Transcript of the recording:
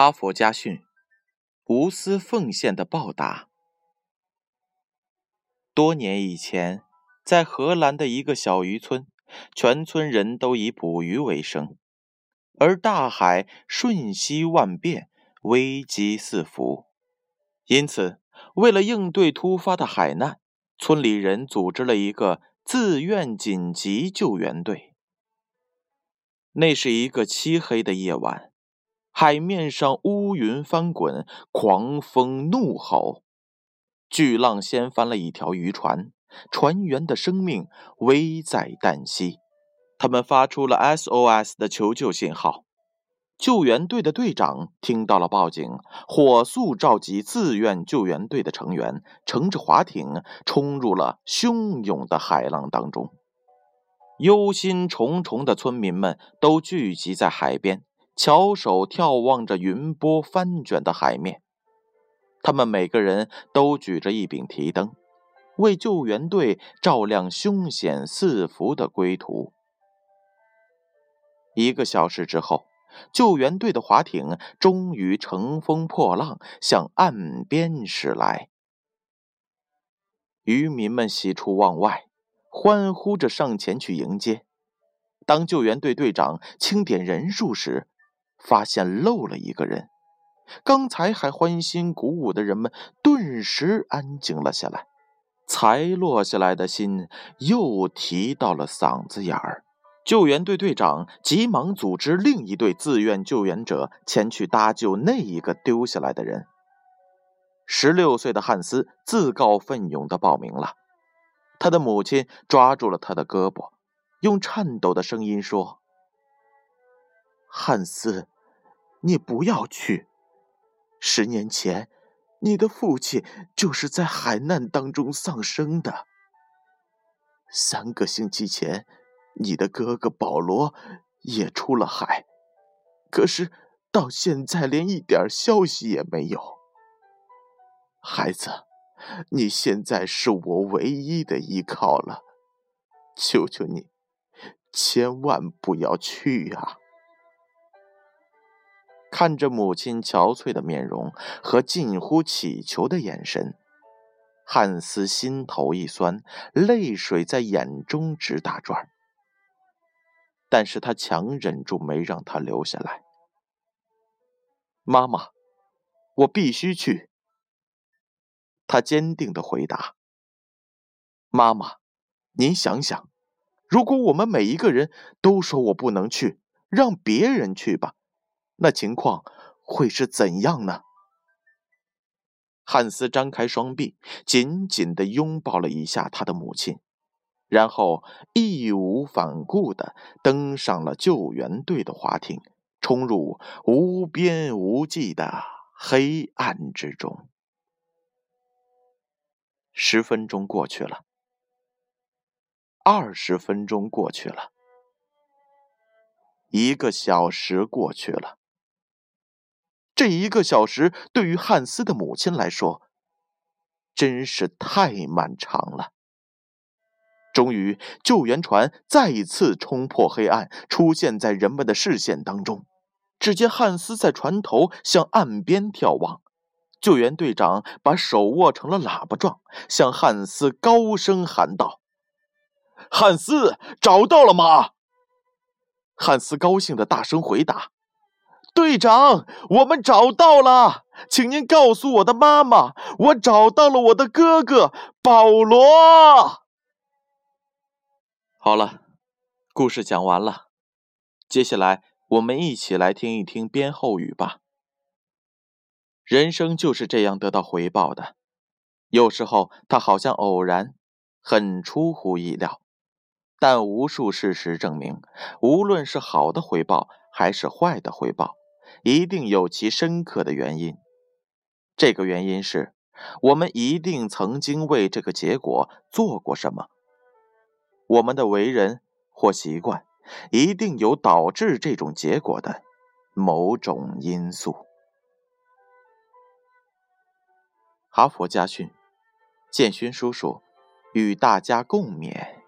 哈佛家训：无私奉献的报答。多年以前，在荷兰的一个小渔村，全村人都以捕鱼为生，而大海瞬息万变，危机四伏。因此，为了应对突发的海难，村里人组织了一个自愿紧急救援队。那是一个漆黑的夜晚。海面上乌云翻滚，狂风怒吼，巨浪掀翻了一条渔船，船员的生命危在旦夕。他们发出了 SOS 的求救信号。救援队的队长听到了报警，火速召集自愿救援队的成员，乘着划艇冲入了汹涌的海浪当中。忧心忡忡的村民们都聚集在海边。翘首眺望着云波翻卷的海面，他们每个人都举着一柄提灯，为救援队照亮凶险四伏的归途。一个小时之后，救援队的划艇终于乘风破浪向岸边驶来，渔民们喜出望外，欢呼着上前去迎接。当救援队队长清点人数时，发现漏了一个人，刚才还欢欣鼓舞的人们顿时安静了下来，才落下来的心又提到了嗓子眼儿。救援队队长急忙组织另一队自愿救援者前去搭救那一个丢下来的人。十六岁的汉斯自告奋勇地报名了，他的母亲抓住了他的胳膊，用颤抖的声音说。汉斯，你不要去。十年前，你的父亲就是在海难当中丧生的。三个星期前，你的哥哥保罗也出了海，可是到现在连一点消息也没有。孩子，你现在是我唯一的依靠了，求求你，千万不要去呀！看着母亲憔悴的面容和近乎乞求的眼神，汉斯心头一酸，泪水在眼中直打转。但是他强忍住没让他流下来。妈妈，我必须去。他坚定的回答：“妈妈，您想想，如果我们每一个人都说我不能去，让别人去吧。”那情况会是怎样呢？汉斯张开双臂，紧紧地拥抱了一下他的母亲，然后义无反顾地登上了救援队的划艇，冲入无边无际的黑暗之中。十分钟过去了，二十分钟过去了，一个小时过去了。这一个小时对于汉斯的母亲来说，真是太漫长了。终于，救援船再一次冲破黑暗，出现在人们的视线当中。只见汉斯在船头向岸边眺望，救援队长把手握成了喇叭状，向汉斯高声喊道：“汉斯，找到了吗？”汉斯高兴的大声回答。队长，我们找到了，请您告诉我的妈妈，我找到了我的哥哥保罗。好了，故事讲完了，接下来我们一起来听一听编后语吧。人生就是这样得到回报的，有时候它好像偶然，很出乎意料，但无数事实证明，无论是好的回报还是坏的回报。一定有其深刻的原因，这个原因是我们一定曾经为这个结果做过什么。我们的为人或习惯，一定有导致这种结果的某种因素。哈佛家训，建勋叔叔与大家共勉。